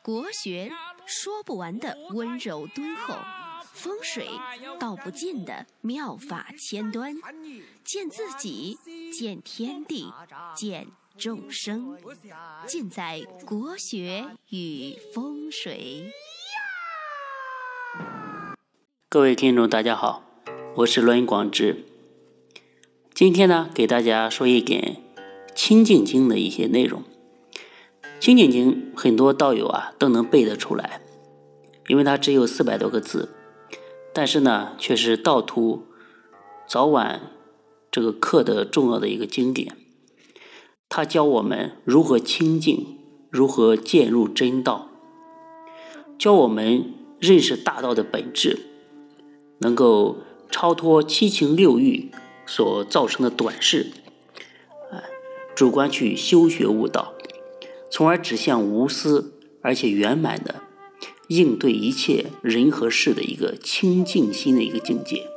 国学说不完的温柔敦厚，风水道不尽的妙法千端，见自己，见天地，见众生，尽在国学与风水。各位听众，大家好，我是罗云广志。今天呢，给大家说一点《清净经》的一些内容。《清净经》很多道友啊都能背得出来，因为它只有四百多个字，但是呢，却是道徒早晚这个课的重要的一个经典。它教我们如何清净，如何渐入真道，教我们认识大道的本质，能够超脱七情六欲。所造成的短视，啊，主观去修学悟道，从而指向无私而且圆满的应对一切人和事的一个清净心的一个境界。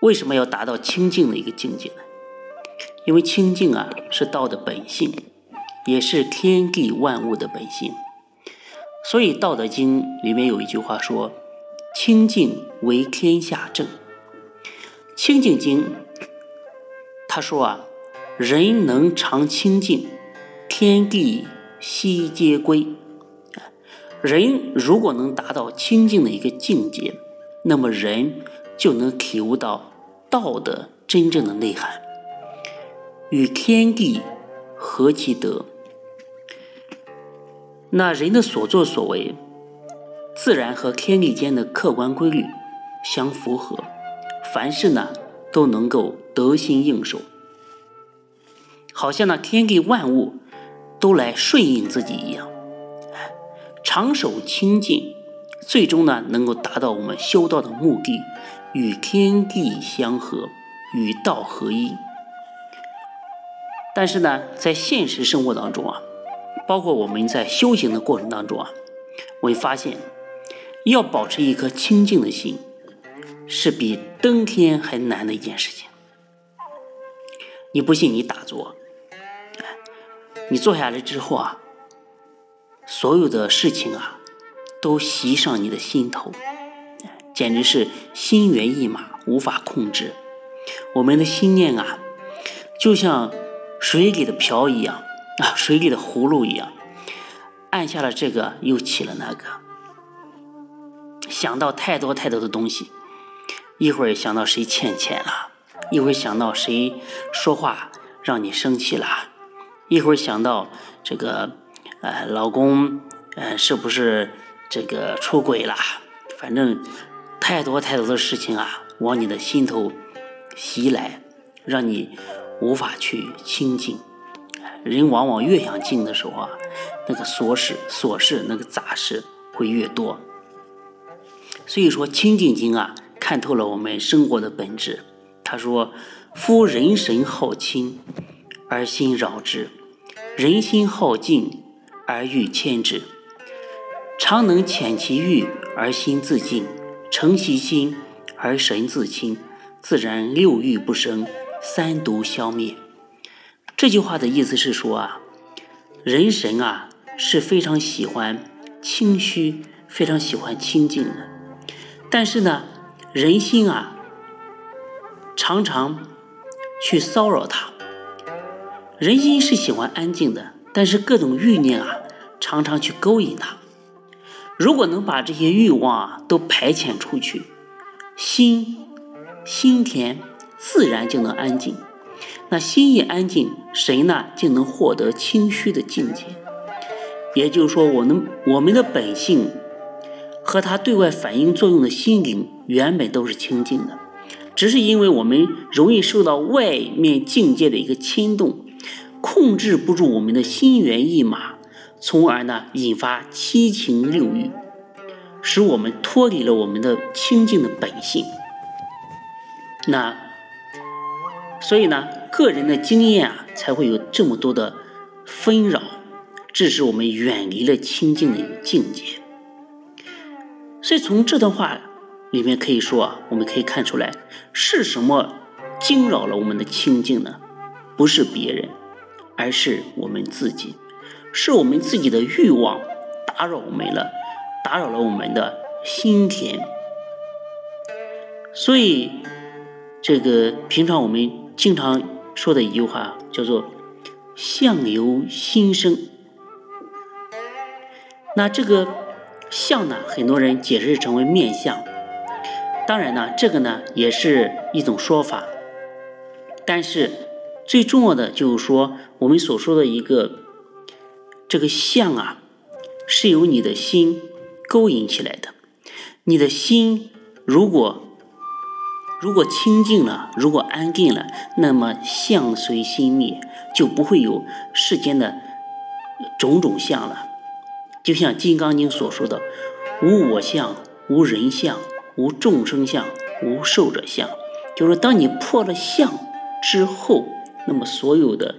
为什么要达到清净的一个境界呢？因为清净啊是道的本性，也是天地万物的本性。所以《道德经》里面有一句话说：“清净为天下正。”清净经，他说啊，人能常清净，天地悉皆归。人如果能达到清净的一个境界，那么人就能体悟到道的真正的内涵，与天地合其德。那人的所作所为，自然和天地间的客观规律相符合。凡事呢都能够得心应手，好像那天地万物都来顺应自己一样。长守清净，最终呢能够达到我们修道的目的，与天地相合，与道合一。但是呢，在现实生活当中啊，包括我们在修行的过程当中啊，我会发现，要保持一颗清净的心。是比登天还难的一件事情。你不信，你打坐，你坐下来之后啊，所有的事情啊，都袭上你的心头，简直是心猿意马，无法控制。我们的心念啊，就像水里的瓢一样啊，水里的葫芦一样，按下了这个，又起了那个，想到太多太多的东西。一会儿想到谁欠钱了，一会儿想到谁说话让你生气了，一会儿想到这个呃老公呃是不是这个出轨了，反正太多太多的事情啊往你的心头袭来，让你无法去清静。人往往越想静的时候啊，那个琐事琐事那个杂事会越多。所以说《清净经》啊。看透了我们生活的本质。他说：“夫人神好清，而心扰之；人心好静，而欲牵之。常能遣其欲，而心自静；诚其心，而神自清。自然六欲不生，三毒消灭。”这句话的意思是说啊，人神啊是非常喜欢清虚，非常喜欢清净的，但是呢。人心啊，常常去骚扰他。人心是喜欢安静的，但是各种欲念啊，常常去勾引他。如果能把这些欲望啊都排遣出去，心心田自然就能安静。那心一安静，神呢就能获得清虚的境界。也就是说，我们我们的本性。和它对外反应作用的心灵原本都是清净的，只是因为我们容易受到外面境界的一个牵动，控制不住我们的心猿意马，从而呢引发七情六欲，使我们脱离了我们的清净的本性。那所以呢，个人的经验啊，才会有这么多的纷扰，致使我们远离了清净的一个境界。所以从这段话里面可以说啊，我们可以看出来，是什么惊扰了我们的清净呢？不是别人，而是我们自己，是我们自己的欲望打扰我们了，打扰了我们的心田。所以，这个平常我们经常说的一句话叫做“相由心生”。那这个相呢，很多人解释成为面相。当然呢，这个呢也是一种说法。但是最重要的就是说，我们所说的一个这个相啊，是由你的心勾引起来的。你的心如果如果清净了，如果安定了，那么相随心灭，就不会有世间的种种相了。就像《金刚经》所说的：“无我相，无人相，无众生相，无寿者相。”就是当你破了相之后，那么所有的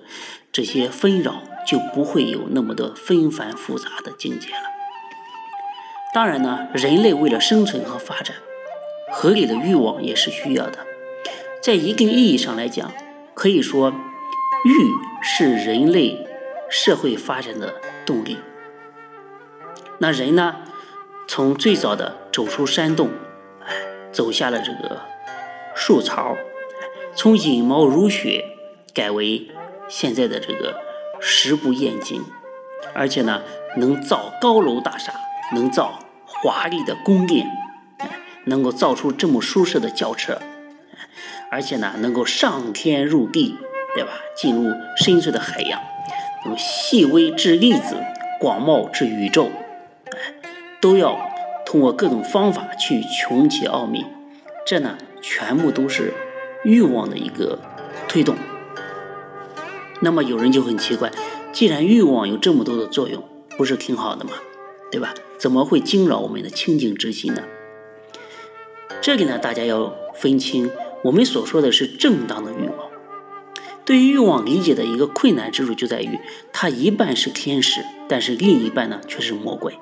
这些纷扰就不会有那么多纷繁复杂的境界了。当然呢，人类为了生存和发展。合理的欲望也是需要的，在一定意义上来讲，可以说，欲是人类社会发展的动力。那人呢，从最早的走出山洞，哎，走下了这个树槽，从引毛如雪改为现在的这个食不厌精，而且呢，能造高楼大厦，能造华丽的宫殿。能够造出这么舒适的轿车，而且呢，能够上天入地，对吧？进入深邃的海洋，从细微至粒子，广袤至宇宙，都要通过各种方法去穷其奥秘。这呢，全部都是欲望的一个推动。那么有人就很奇怪，既然欲望有这么多的作用，不是挺好的吗？对吧？怎么会惊扰我们的清净之心呢？这里呢，大家要分清，我们所说的是正当的欲望。对于欲望理解的一个困难之处就在于，它一半是天使，但是另一半呢却是魔鬼。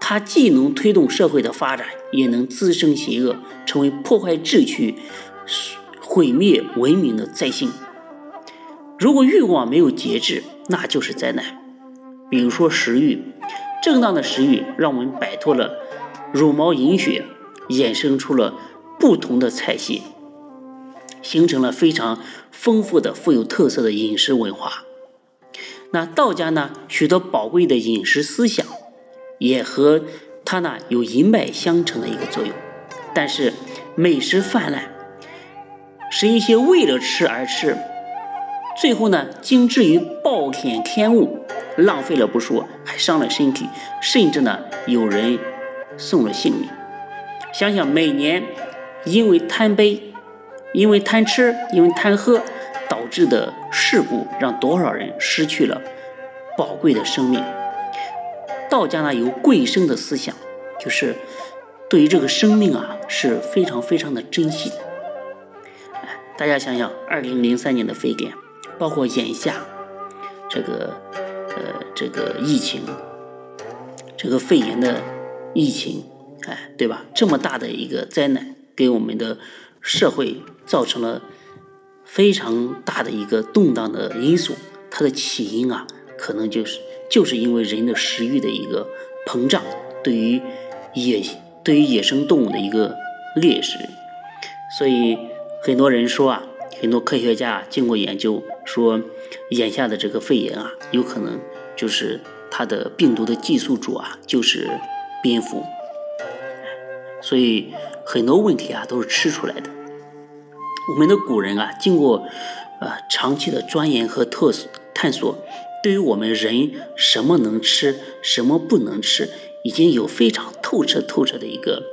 它既能推动社会的发展，也能滋生邪恶，成为破坏秩序、毁灭文明的灾星。如果欲望没有节制，那就是灾难。比如说食欲，正当的食欲让我们摆脱了茹毛饮血。衍生出了不同的菜系，形成了非常丰富的、富有特色的饮食文化。那道家呢，许多宝贵的饮食思想，也和它呢有一脉相承的一个作用。但是美食泛滥，是一些为了吃而吃，最后呢，竟至于暴殄天物，浪费了不说，还伤了身体，甚至呢，有人送了性命。想想每年因为贪杯、因为贪吃、因为贪喝导致的事故，让多少人失去了宝贵的生命。道家呢有贵生的思想，就是对于这个生命啊是非常非常的珍惜的。大家想想，二零零三年的非典，包括眼下这个呃这个疫情，这个肺炎的疫情。哎，对吧？这么大的一个灾难，给我们的社会造成了非常大的一个动荡的因素。它的起因啊，可能就是就是因为人的食欲的一个膨胀，对于野对于野生动物的一个猎食。所以很多人说啊，很多科学家经过研究说，眼下的这个肺炎啊，有可能就是它的病毒的寄宿主啊，就是蝙蝠。所以很多问题啊都是吃出来的。我们的古人啊，经过呃长期的钻研和特探索，对于我们人什么能吃，什么不能吃，已经有非常透彻透彻的一个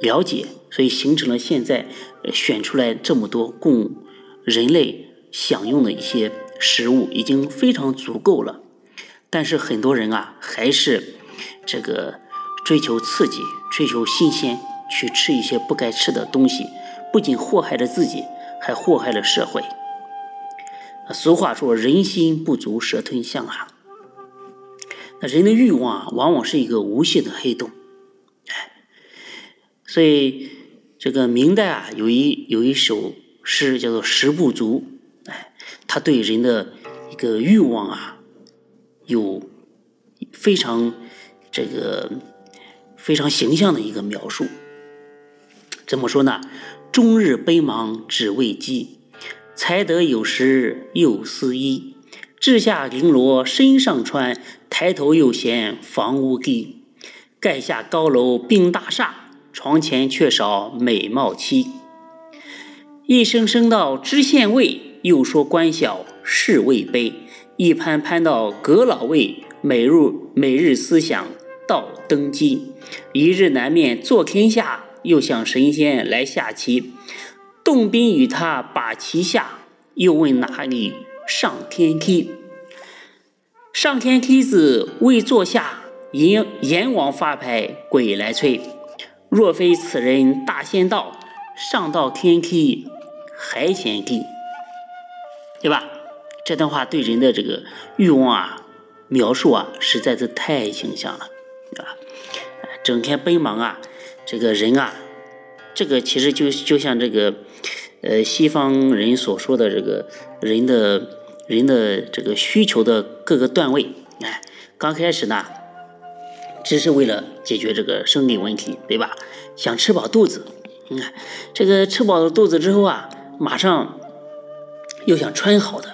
了解，所以形成了现在选出来这么多供人类享用的一些食物，已经非常足够了。但是很多人啊，还是这个追求刺激，追求新鲜。去吃一些不该吃的东西，不仅祸害了自己，还祸害了社会。俗话说：“人心不足蛇吞象啊。”那人的欲望啊，往往是一个无限的黑洞。所以这个明代啊，有一有一首诗叫做《食不足》，他对人的一个欲望啊，有非常这个非常形象的一个描述。怎么说呢？终日奔忙只为饥，才得有时又思衣。掷下绫罗身上穿，抬头又嫌房屋低。盖下高楼并大厦，床前却少美貌妻。一声声到知县位，又说官小事位卑。一攀攀到阁老位，每日每日思想到登基。一日难面坐天下。又想神仙来下棋，动兵与他把棋下，又问哪里上天梯？上天梯子未坐下，阎阎王发牌鬼来催。若非此人大仙道，上到天梯还嫌低，对吧？这段话对人的这个欲望啊，描述啊，实在是太形象了，对吧？整天奔忙啊。这个人啊，这个其实就就像这个，呃，西方人所说的这个人的人的这个需求的各个段位，哎，刚开始呢，只是为了解决这个生理问题，对吧？想吃饱肚子，嗯，这个吃饱了肚子之后啊，马上又想穿好的，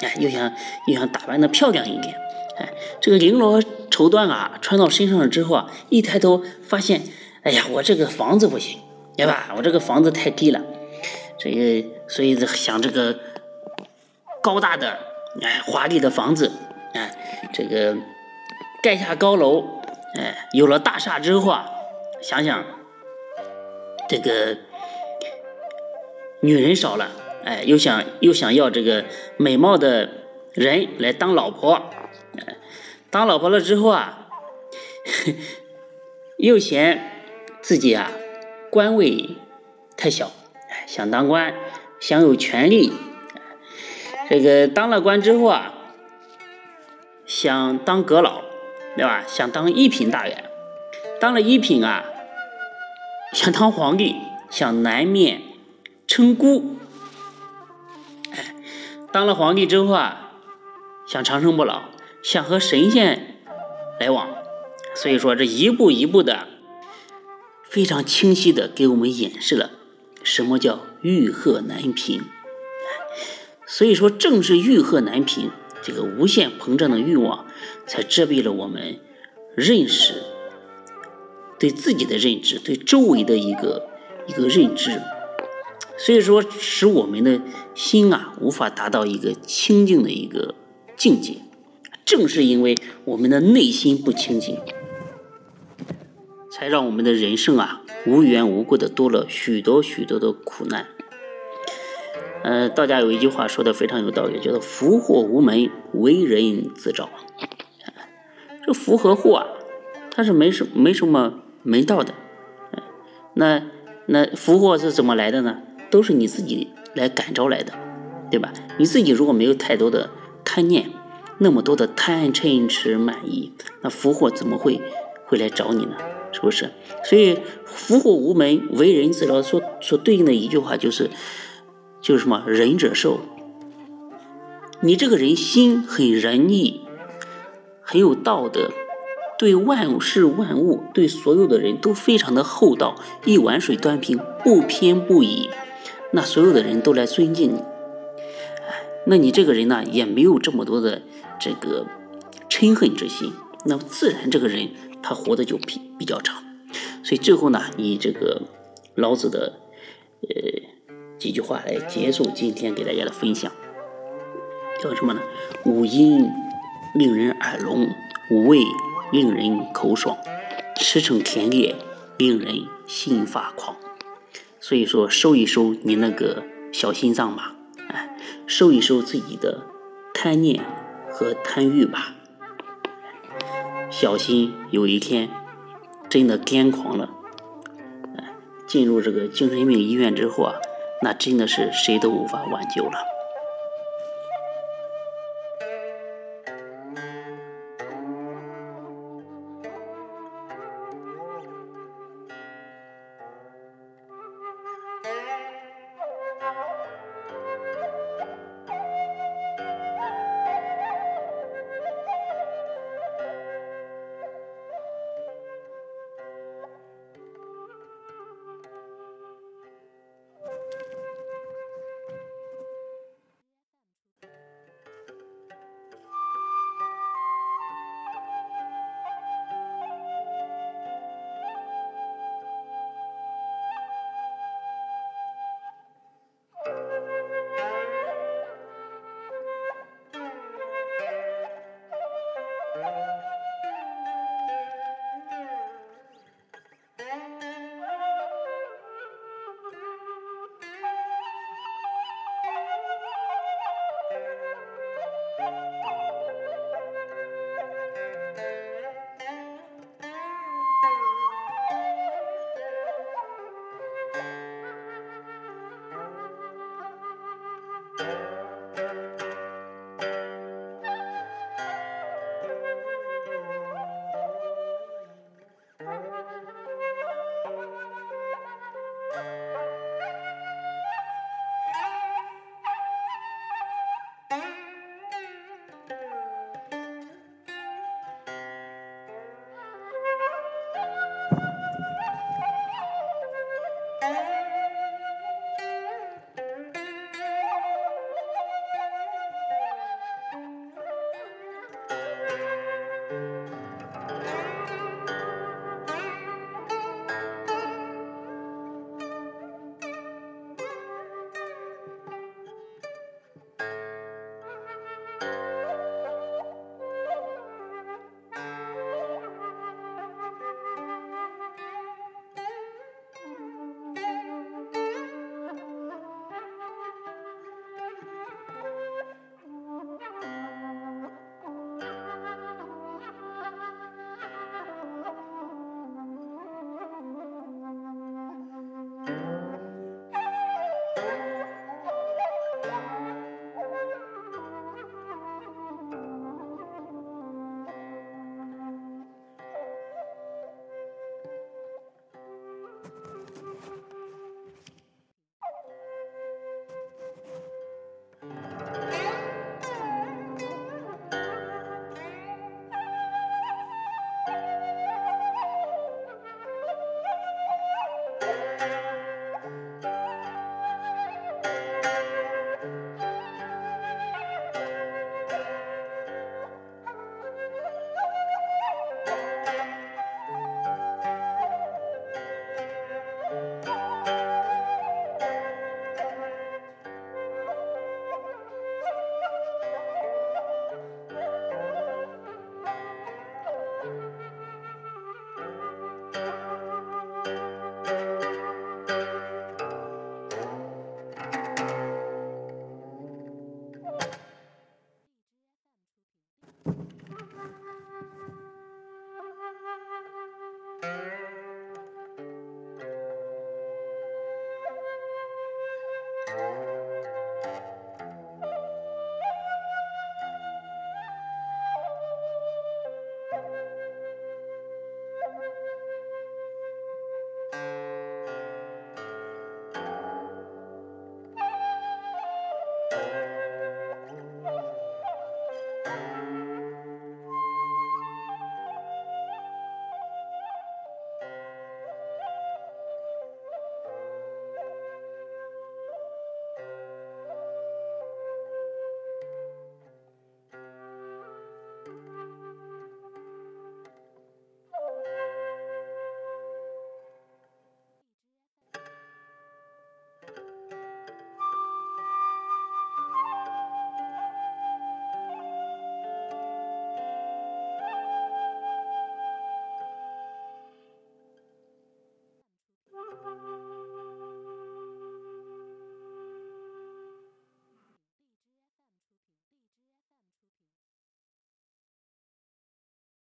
哎，又想又想打扮的漂亮一点，哎，这个绫罗绸缎啊，穿到身上了之后啊，一抬头发现。哎呀，我这个房子不行，对吧？我这个房子太低了，这个所以想这个高大的、哎华丽的房子，哎，这个盖下高楼，哎，有了大厦之后啊，想想这个女人少了，哎，又想又想要这个美貌的人来当老婆，当老婆了之后啊，又嫌。自己啊，官位太小，想当官，享有权利。这个当了官之后啊，想当阁老，对吧？想当一品大员，当了一品啊，想当皇帝，想南面称孤。当了皇帝之后啊，想长生不老，想和神仙来往。所以说，这一步一步的。非常清晰的给我们演示了什么叫欲壑难平，所以说正是欲壑难平，这个无限膨胀的欲望，才遮蔽了我们认识对自己的认知，对周围的一个一个认知，所以说使我们的心啊无法达到一个清净的一个境界，正是因为我们的内心不清净。才让我们的人生啊无缘无故的多了许多许多的苦难。呃，道家有一句话说的非常有道理，叫做“福祸无门，为人自找”。这福和祸啊，它是没什没什么门道的。那那福祸是怎么来的呢？都是你自己来感召来的，对吧？你自己如果没有太多的贪念，那么多的贪嗔痴慢疑，那福祸怎么会会来找你呢？是不是？所以福祸无门，为人自招。所所对应的一句话就是，就是什么？仁者寿。你这个人心很仁义，很有道德，对万事万物，对所有的人都非常的厚道，一碗水端平，不偏不倚，那所有的人都来尊敬你。哎，那你这个人呢，也没有这么多的这个嗔恨之心，那么自然这个人。他活的就比比较长，所以最后呢，以这个老子的呃几句话来结束今天给大家的分享，叫什么呢？五音令人耳聋，五味令人口爽，驰骋田猎令人心发狂。所以说，收一收你那个小心脏吧，哎，收一收自己的贪念和贪欲吧。小心有一天真的癫狂了，哎进入这个精神病医院之后啊，那真的是谁都无法挽救了。